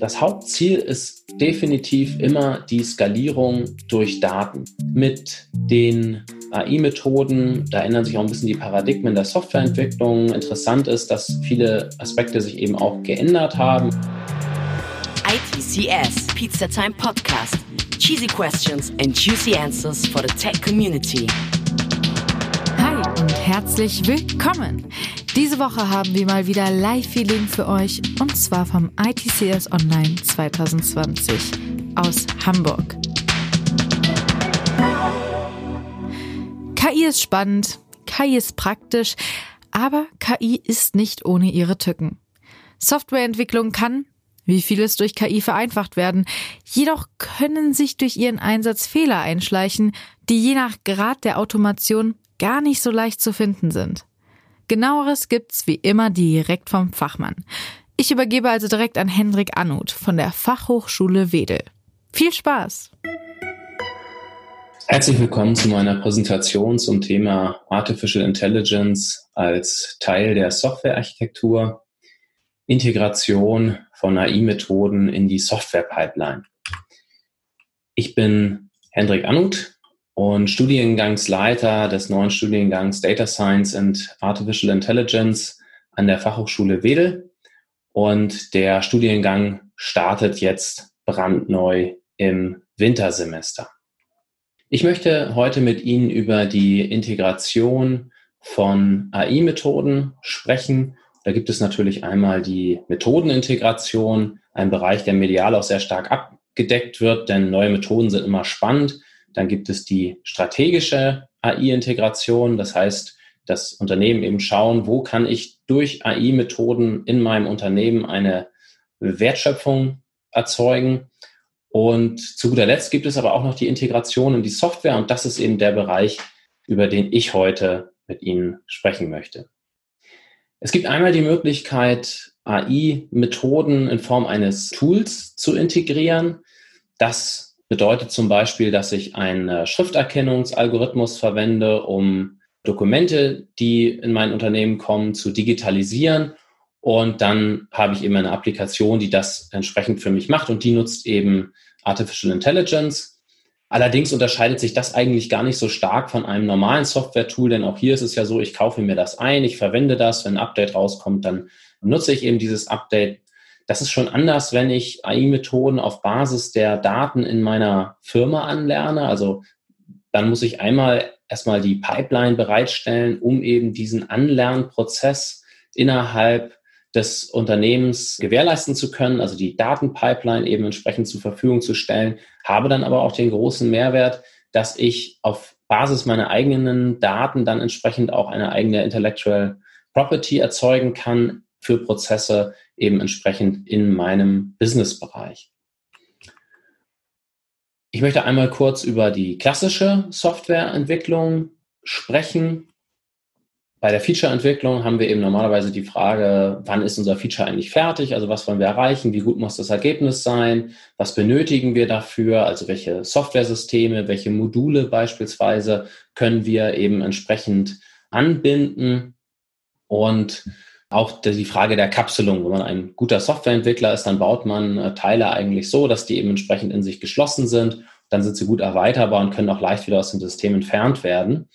Das Hauptziel ist definitiv immer die Skalierung durch Daten. Mit den AI-Methoden, da ändern sich auch ein bisschen die Paradigmen der Softwareentwicklung. Interessant ist, dass viele Aspekte sich eben auch geändert haben. ITCS, Pizza Time Podcast. Cheesy questions and juicy answers for the tech community. Hi und herzlich willkommen. Diese Woche haben wir mal wieder Live-Feeling für euch und zwar vom ITCS Online 2020 aus Hamburg. KI ist spannend, KI ist praktisch, aber KI ist nicht ohne ihre Tücken. Softwareentwicklung kann, wie vieles durch KI vereinfacht werden, jedoch können sich durch ihren Einsatz Fehler einschleichen, die je nach Grad der Automation gar nicht so leicht zu finden sind. Genaueres gibt's wie immer direkt vom Fachmann. Ich übergebe also direkt an Hendrik Anut von der Fachhochschule Wedel. Viel Spaß! Herzlich willkommen zu meiner Präsentation zum Thema Artificial Intelligence als Teil der Softwarearchitektur, Integration von AI-Methoden in die Software-Pipeline. Ich bin Hendrik Anut, und Studiengangsleiter des neuen Studiengangs Data Science and Artificial Intelligence an der Fachhochschule Wedel. Und der Studiengang startet jetzt brandneu im Wintersemester. Ich möchte heute mit Ihnen über die Integration von AI-Methoden sprechen. Da gibt es natürlich einmal die Methodenintegration, ein Bereich, der medial auch sehr stark abgedeckt wird, denn neue Methoden sind immer spannend. Dann gibt es die strategische AI-Integration. Das heißt, dass Unternehmen eben schauen, wo kann ich durch AI-Methoden in meinem Unternehmen eine Wertschöpfung erzeugen. Und zu guter Letzt gibt es aber auch noch die Integration in die Software. Und das ist eben der Bereich, über den ich heute mit Ihnen sprechen möchte. Es gibt einmal die Möglichkeit, AI-Methoden in Form eines Tools zu integrieren. Das Bedeutet zum Beispiel, dass ich einen Schrifterkennungsalgorithmus verwende, um Dokumente, die in mein Unternehmen kommen, zu digitalisieren. Und dann habe ich eben eine Applikation, die das entsprechend für mich macht und die nutzt eben Artificial Intelligence. Allerdings unterscheidet sich das eigentlich gar nicht so stark von einem normalen Software-Tool, denn auch hier ist es ja so, ich kaufe mir das ein, ich verwende das, wenn ein Update rauskommt, dann nutze ich eben dieses Update. Das ist schon anders, wenn ich AI-Methoden auf Basis der Daten in meiner Firma anlerne. Also dann muss ich einmal erstmal die Pipeline bereitstellen, um eben diesen Anlernprozess innerhalb des Unternehmens gewährleisten zu können, also die Datenpipeline eben entsprechend zur Verfügung zu stellen, habe dann aber auch den großen Mehrwert, dass ich auf Basis meiner eigenen Daten dann entsprechend auch eine eigene Intellectual Property erzeugen kann für Prozesse, eben entsprechend in meinem Businessbereich. Ich möchte einmal kurz über die klassische Softwareentwicklung sprechen. Bei der Featureentwicklung haben wir eben normalerweise die Frage, wann ist unser Feature eigentlich fertig? Also was wollen wir erreichen? Wie gut muss das Ergebnis sein? Was benötigen wir dafür? Also welche Softwaresysteme, welche Module beispielsweise können wir eben entsprechend anbinden? Und auch die Frage der Kapselung. Wenn man ein guter Softwareentwickler ist, dann baut man äh, Teile eigentlich so, dass die eben entsprechend in sich geschlossen sind. Dann sind sie gut erweiterbar und können auch leicht wieder aus dem System entfernt werden.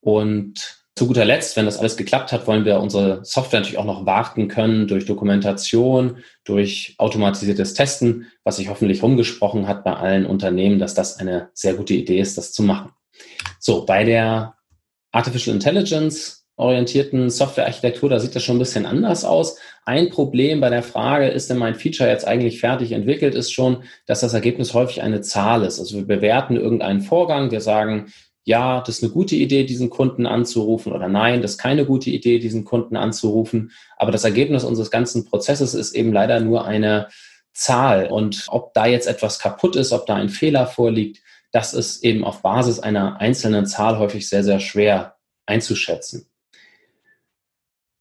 Und zu guter Letzt, wenn das alles geklappt hat, wollen wir unsere Software natürlich auch noch warten können durch Dokumentation, durch automatisiertes Testen, was sich hoffentlich rumgesprochen hat bei allen Unternehmen, dass das eine sehr gute Idee ist, das zu machen. So, bei der Artificial Intelligence orientierten Softwarearchitektur, da sieht das schon ein bisschen anders aus. Ein Problem bei der Frage, ist denn mein Feature jetzt eigentlich fertig entwickelt, ist schon, dass das Ergebnis häufig eine Zahl ist. Also wir bewerten irgendeinen Vorgang, wir sagen, ja, das ist eine gute Idee, diesen Kunden anzurufen oder nein, das ist keine gute Idee, diesen Kunden anzurufen. Aber das Ergebnis unseres ganzen Prozesses ist eben leider nur eine Zahl. Und ob da jetzt etwas kaputt ist, ob da ein Fehler vorliegt, das ist eben auf Basis einer einzelnen Zahl häufig sehr, sehr schwer einzuschätzen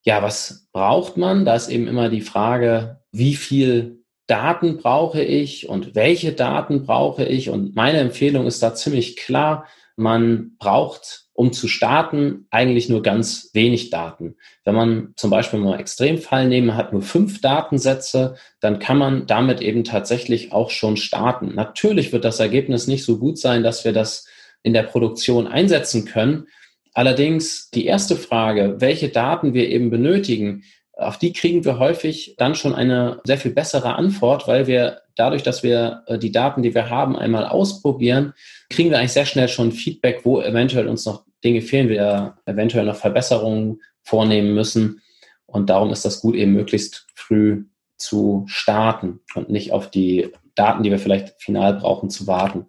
ja, was braucht man? Da ist eben immer die Frage, wie viel Daten brauche ich und welche Daten brauche ich? Und meine Empfehlung ist da ziemlich klar. man braucht, um zu starten, eigentlich nur ganz wenig Daten. Wenn man zum Beispiel mal Extremfall nehmen, hat nur fünf Datensätze, dann kann man damit eben tatsächlich auch schon starten. Natürlich wird das Ergebnis nicht so gut sein, dass wir das in der Produktion einsetzen können. Allerdings die erste Frage, welche Daten wir eben benötigen, auf die kriegen wir häufig dann schon eine sehr viel bessere Antwort, weil wir dadurch, dass wir äh, die Daten, die wir haben, einmal ausprobieren, kriegen wir eigentlich sehr schnell schon Feedback, wo eventuell uns noch Dinge fehlen, wir eventuell noch Verbesserungen vornehmen müssen. Und darum ist das gut, eben möglichst früh zu starten und nicht auf die Daten, die wir vielleicht final brauchen, zu warten.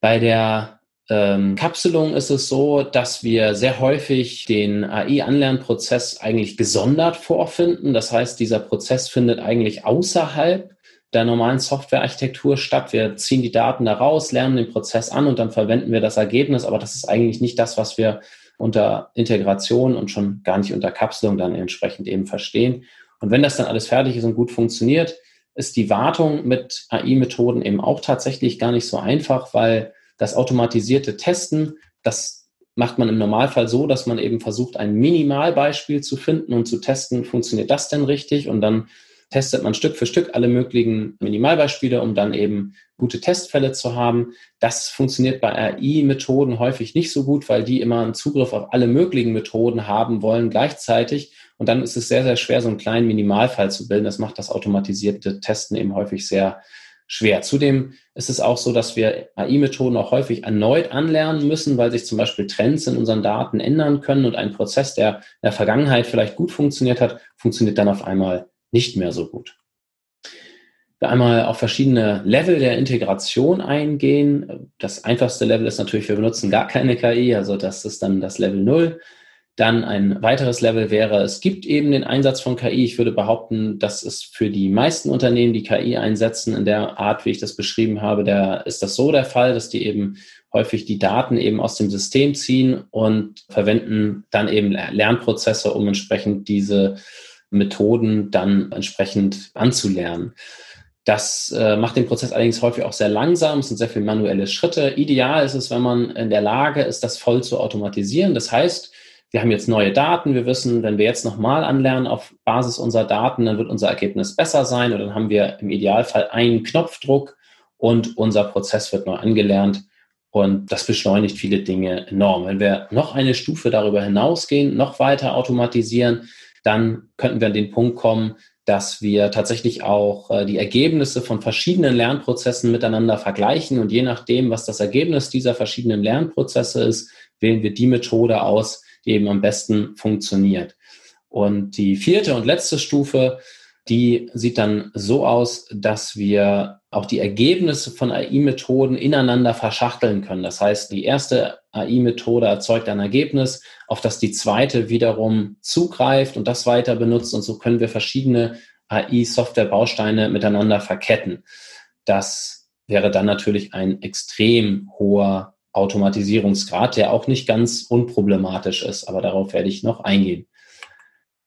Bei der ähm, Kapselung ist es so, dass wir sehr häufig den AI-Anlernprozess eigentlich gesondert vorfinden. Das heißt, dieser Prozess findet eigentlich außerhalb der normalen Softwarearchitektur statt. Wir ziehen die Daten da raus, lernen den Prozess an und dann verwenden wir das Ergebnis. Aber das ist eigentlich nicht das, was wir unter Integration und schon gar nicht unter Kapselung dann entsprechend eben verstehen. Und wenn das dann alles fertig ist und gut funktioniert, ist die Wartung mit AI-Methoden eben auch tatsächlich gar nicht so einfach, weil das automatisierte Testen, das macht man im Normalfall so, dass man eben versucht, ein Minimalbeispiel zu finden und zu testen, funktioniert das denn richtig? Und dann testet man Stück für Stück alle möglichen Minimalbeispiele, um dann eben gute Testfälle zu haben. Das funktioniert bei AI-Methoden häufig nicht so gut, weil die immer einen Zugriff auf alle möglichen Methoden haben wollen gleichzeitig. Und dann ist es sehr, sehr schwer, so einen kleinen Minimalfall zu bilden. Das macht das automatisierte Testen eben häufig sehr schwer. Zudem ist es auch so, dass wir AI-Methoden auch häufig erneut anlernen müssen, weil sich zum Beispiel Trends in unseren Daten ändern können und ein Prozess, der in der Vergangenheit vielleicht gut funktioniert hat, funktioniert dann auf einmal nicht mehr so gut. Wir einmal auf verschiedene Level der Integration eingehen. Das einfachste Level ist natürlich, wir benutzen gar keine KI, also das ist dann das Level 0. Dann ein weiteres Level wäre, es gibt eben den Einsatz von KI. Ich würde behaupten, dass es für die meisten Unternehmen, die KI einsetzen, in der Art, wie ich das beschrieben habe, da ist das so der Fall, dass die eben häufig die Daten eben aus dem System ziehen und verwenden dann eben Lernprozesse, um entsprechend diese Methoden dann entsprechend anzulernen. Das äh, macht den Prozess allerdings häufig auch sehr langsam. Es sind sehr viele manuelle Schritte. Ideal ist es, wenn man in der Lage ist, das voll zu automatisieren. Das heißt, wir haben jetzt neue Daten, wir wissen, wenn wir jetzt nochmal anlernen auf Basis unserer Daten, dann wird unser Ergebnis besser sein und dann haben wir im Idealfall einen Knopfdruck und unser Prozess wird neu angelernt und das beschleunigt viele Dinge enorm. Wenn wir noch eine Stufe darüber hinausgehen, noch weiter automatisieren, dann könnten wir an den Punkt kommen, dass wir tatsächlich auch äh, die Ergebnisse von verschiedenen Lernprozessen miteinander vergleichen und je nachdem, was das Ergebnis dieser verschiedenen Lernprozesse ist, wählen wir die Methode aus, die eben am besten funktioniert. Und die vierte und letzte Stufe, die sieht dann so aus, dass wir auch die Ergebnisse von AI-Methoden ineinander verschachteln können. Das heißt, die erste AI-Methode erzeugt ein Ergebnis, auf das die zweite wiederum zugreift und das weiter benutzt. Und so können wir verschiedene AI-Software-Bausteine miteinander verketten. Das wäre dann natürlich ein extrem hoher Automatisierungsgrad, der auch nicht ganz unproblematisch ist, aber darauf werde ich noch eingehen.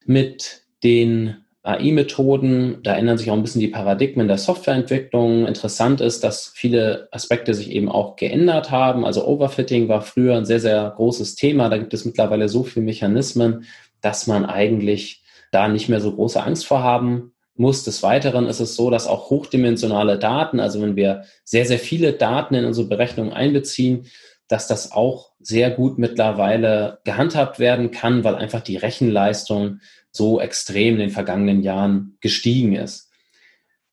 Mit den AI-Methoden, da ändern sich auch ein bisschen die Paradigmen der Softwareentwicklung. Interessant ist, dass viele Aspekte sich eben auch geändert haben. Also Overfitting war früher ein sehr, sehr großes Thema. Da gibt es mittlerweile so viele Mechanismen, dass man eigentlich da nicht mehr so große Angst vor haben muss. Des Weiteren ist es so, dass auch hochdimensionale Daten, also wenn wir sehr, sehr viele Daten in unsere Berechnung einbeziehen, dass das auch sehr gut mittlerweile gehandhabt werden kann, weil einfach die Rechenleistung so extrem in den vergangenen Jahren gestiegen ist.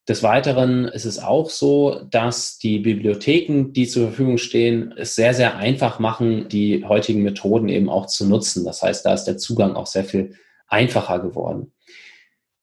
Des Weiteren ist es auch so, dass die Bibliotheken, die zur Verfügung stehen, es sehr, sehr einfach machen, die heutigen Methoden eben auch zu nutzen. Das heißt, da ist der Zugang auch sehr viel einfacher geworden.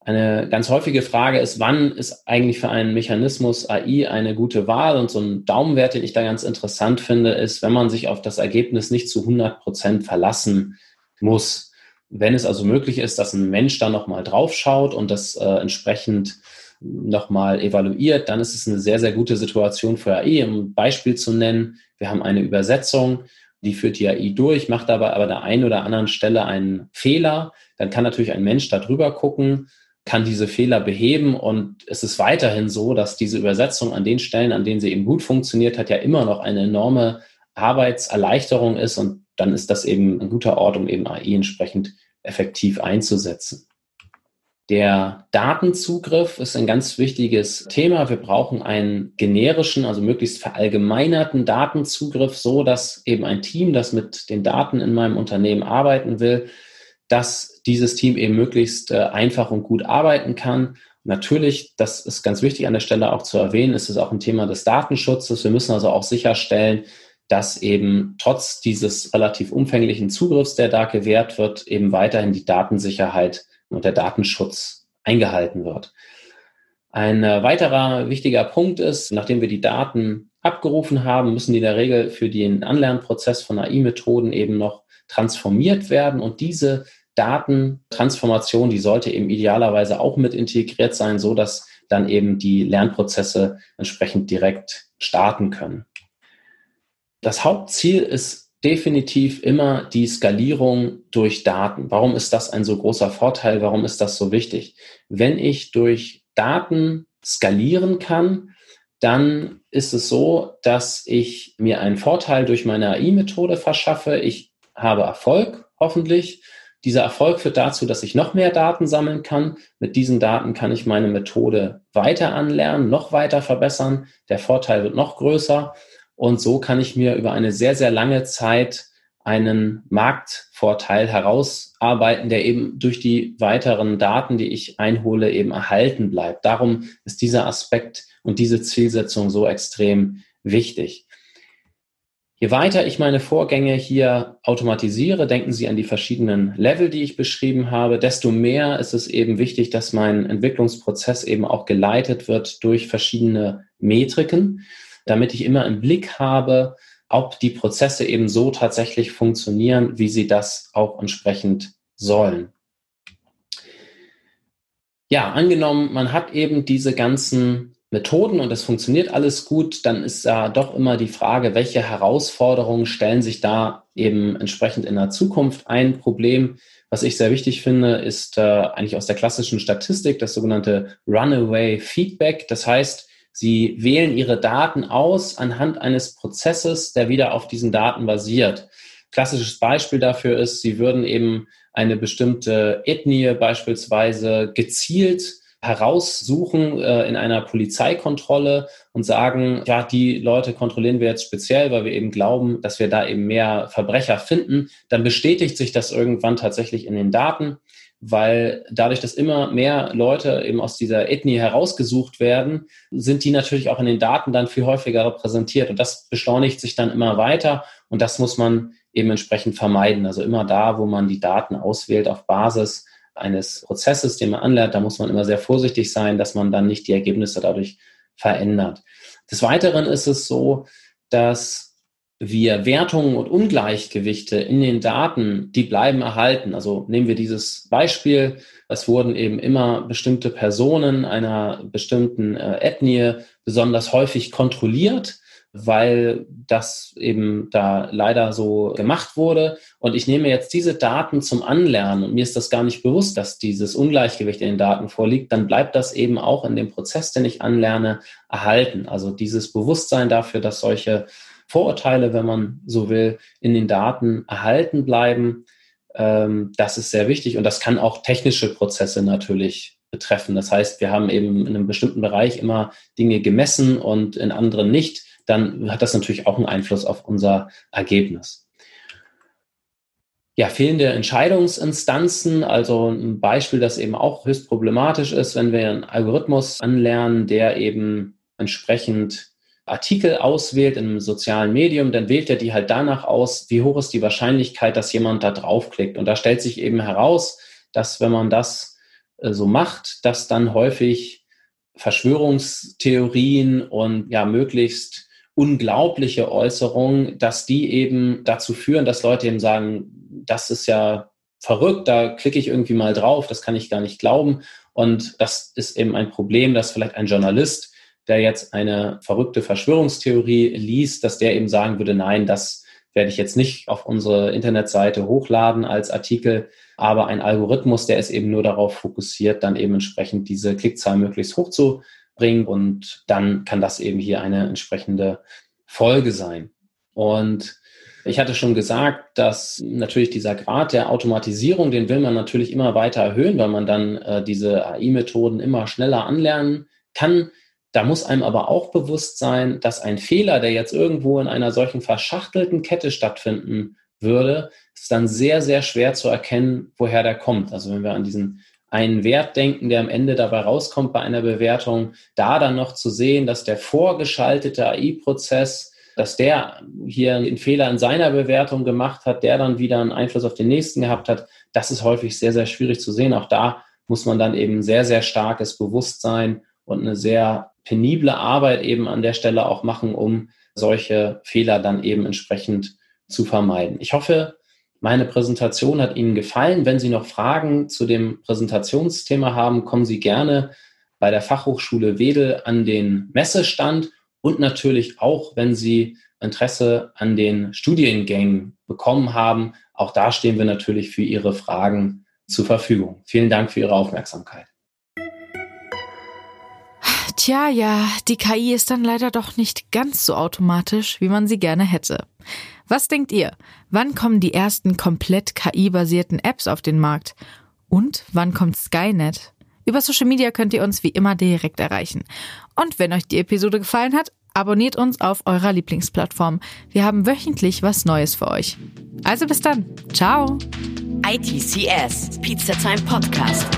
Eine ganz häufige Frage ist, wann ist eigentlich für einen Mechanismus AI eine gute Wahl? Und so ein Daumenwert, den ich da ganz interessant finde, ist, wenn man sich auf das Ergebnis nicht zu 100 Prozent verlassen muss. Wenn es also möglich ist, dass ein Mensch da nochmal drauf schaut und das äh, entsprechend nochmal evaluiert, dann ist es eine sehr, sehr gute Situation für AI. Um ein Beispiel zu nennen, wir haben eine Übersetzung, die führt die AI durch, macht aber an der einen oder anderen Stelle einen Fehler. Dann kann natürlich ein Mensch da drüber gucken kann diese Fehler beheben. Und es ist weiterhin so, dass diese Übersetzung an den Stellen, an denen sie eben gut funktioniert hat, ja immer noch eine enorme Arbeitserleichterung ist und dann ist das eben ein guter Ort, um eben AI entsprechend effektiv einzusetzen. Der Datenzugriff ist ein ganz wichtiges Thema. Wir brauchen einen generischen, also möglichst verallgemeinerten Datenzugriff, so dass eben ein Team, das mit den Daten in meinem Unternehmen arbeiten will, dass dieses Team eben möglichst äh, einfach und gut arbeiten kann. Natürlich, das ist ganz wichtig an der Stelle auch zu erwähnen, ist es auch ein Thema des Datenschutzes. Wir müssen also auch sicherstellen, dass eben trotz dieses relativ umfänglichen Zugriffs, der da gewährt wird, eben weiterhin die Datensicherheit und der Datenschutz eingehalten wird. Ein äh, weiterer wichtiger Punkt ist, nachdem wir die Daten abgerufen haben, müssen die in der Regel für den Anlernprozess von AI-Methoden eben noch transformiert werden und diese Datentransformation, die sollte eben idealerweise auch mit integriert sein, so dass dann eben die Lernprozesse entsprechend direkt starten können. Das Hauptziel ist definitiv immer die Skalierung durch Daten. Warum ist das ein so großer Vorteil? Warum ist das so wichtig? Wenn ich durch Daten skalieren kann, dann ist es so, dass ich mir einen Vorteil durch meine AI-Methode verschaffe. Ich habe Erfolg, hoffentlich. Dieser Erfolg führt dazu, dass ich noch mehr Daten sammeln kann. Mit diesen Daten kann ich meine Methode weiter anlernen, noch weiter verbessern. Der Vorteil wird noch größer. Und so kann ich mir über eine sehr, sehr lange Zeit einen Marktvorteil herausarbeiten, der eben durch die weiteren Daten, die ich einhole, eben erhalten bleibt. Darum ist dieser Aspekt und diese Zielsetzung so extrem wichtig. Je weiter ich meine Vorgänge hier automatisiere, denken Sie an die verschiedenen Level, die ich beschrieben habe, desto mehr ist es eben wichtig, dass mein Entwicklungsprozess eben auch geleitet wird durch verschiedene Metriken damit ich immer im Blick habe, ob die Prozesse eben so tatsächlich funktionieren, wie sie das auch entsprechend sollen. Ja, angenommen, man hat eben diese ganzen Methoden und es funktioniert alles gut, dann ist ja doch immer die Frage, welche Herausforderungen stellen sich da eben entsprechend in der Zukunft. Ein Problem, was ich sehr wichtig finde, ist äh, eigentlich aus der klassischen Statistik das sogenannte Runaway Feedback. Das heißt, Sie wählen Ihre Daten aus anhand eines Prozesses, der wieder auf diesen Daten basiert. Klassisches Beispiel dafür ist, Sie würden eben eine bestimmte Ethnie beispielsweise gezielt heraussuchen äh, in einer Polizeikontrolle und sagen, ja, die Leute kontrollieren wir jetzt speziell, weil wir eben glauben, dass wir da eben mehr Verbrecher finden, dann bestätigt sich das irgendwann tatsächlich in den Daten weil dadurch, dass immer mehr Leute eben aus dieser Ethnie herausgesucht werden, sind die natürlich auch in den Daten dann viel häufiger repräsentiert und das beschleunigt sich dann immer weiter und das muss man eben entsprechend vermeiden. Also immer da, wo man die Daten auswählt auf Basis eines Prozesses, den man anlernt, da muss man immer sehr vorsichtig sein, dass man dann nicht die Ergebnisse dadurch verändert. Des Weiteren ist es so, dass wir Wertungen und Ungleichgewichte in den Daten, die bleiben erhalten. Also nehmen wir dieses Beispiel, es wurden eben immer bestimmte Personen einer bestimmten äh, Ethnie besonders häufig kontrolliert, weil das eben da leider so gemacht wurde. Und ich nehme jetzt diese Daten zum Anlernen und mir ist das gar nicht bewusst, dass dieses Ungleichgewicht in den Daten vorliegt, dann bleibt das eben auch in dem Prozess, den ich anlerne, erhalten. Also dieses Bewusstsein dafür, dass solche Vorurteile, wenn man so will, in den Daten erhalten bleiben. Ähm, das ist sehr wichtig und das kann auch technische Prozesse natürlich betreffen. Das heißt, wir haben eben in einem bestimmten Bereich immer Dinge gemessen und in anderen nicht. Dann hat das natürlich auch einen Einfluss auf unser Ergebnis. Ja, fehlende Entscheidungsinstanzen, also ein Beispiel, das eben auch höchst problematisch ist, wenn wir einen Algorithmus anlernen, der eben entsprechend Artikel auswählt einem sozialen Medium, dann wählt er die halt danach aus, wie hoch ist die Wahrscheinlichkeit, dass jemand da draufklickt. Und da stellt sich eben heraus, dass wenn man das äh, so macht, dass dann häufig Verschwörungstheorien und ja möglichst unglaubliche Äußerungen, dass die eben dazu führen, dass Leute eben sagen, das ist ja verrückt, da klicke ich irgendwie mal drauf, das kann ich gar nicht glauben. Und das ist eben ein Problem, dass vielleicht ein Journalist der jetzt eine verrückte Verschwörungstheorie liest, dass der eben sagen würde, nein, das werde ich jetzt nicht auf unsere Internetseite hochladen als Artikel, aber ein Algorithmus, der ist eben nur darauf fokussiert, dann eben entsprechend diese Klickzahl möglichst hoch zu bringen und dann kann das eben hier eine entsprechende Folge sein. Und ich hatte schon gesagt, dass natürlich dieser Grad der Automatisierung, den will man natürlich immer weiter erhöhen, weil man dann äh, diese AI-Methoden immer schneller anlernen kann. Da muss einem aber auch bewusst sein, dass ein Fehler, der jetzt irgendwo in einer solchen verschachtelten Kette stattfinden würde, ist dann sehr, sehr schwer zu erkennen, woher der kommt. Also wenn wir an diesen einen Wert denken, der am Ende dabei rauskommt bei einer Bewertung, da dann noch zu sehen, dass der vorgeschaltete AI-Prozess, dass der hier einen Fehler in seiner Bewertung gemacht hat, der dann wieder einen Einfluss auf den nächsten gehabt hat, das ist häufig sehr, sehr schwierig zu sehen. Auch da muss man dann eben sehr, sehr starkes Bewusstsein und eine sehr penible Arbeit eben an der Stelle auch machen, um solche Fehler dann eben entsprechend zu vermeiden. Ich hoffe, meine Präsentation hat Ihnen gefallen. Wenn Sie noch Fragen zu dem Präsentationsthema haben, kommen Sie gerne bei der Fachhochschule Wedel an den Messestand und natürlich auch, wenn Sie Interesse an den Studiengängen bekommen haben. Auch da stehen wir natürlich für Ihre Fragen zur Verfügung. Vielen Dank für Ihre Aufmerksamkeit. Tja, ja, die KI ist dann leider doch nicht ganz so automatisch, wie man sie gerne hätte. Was denkt ihr? Wann kommen die ersten komplett KI-basierten Apps auf den Markt? Und wann kommt Skynet? Über Social Media könnt ihr uns wie immer direkt erreichen. Und wenn euch die Episode gefallen hat, abonniert uns auf eurer Lieblingsplattform. Wir haben wöchentlich was Neues für euch. Also bis dann. Ciao. ITCS, Pizza Time Podcast.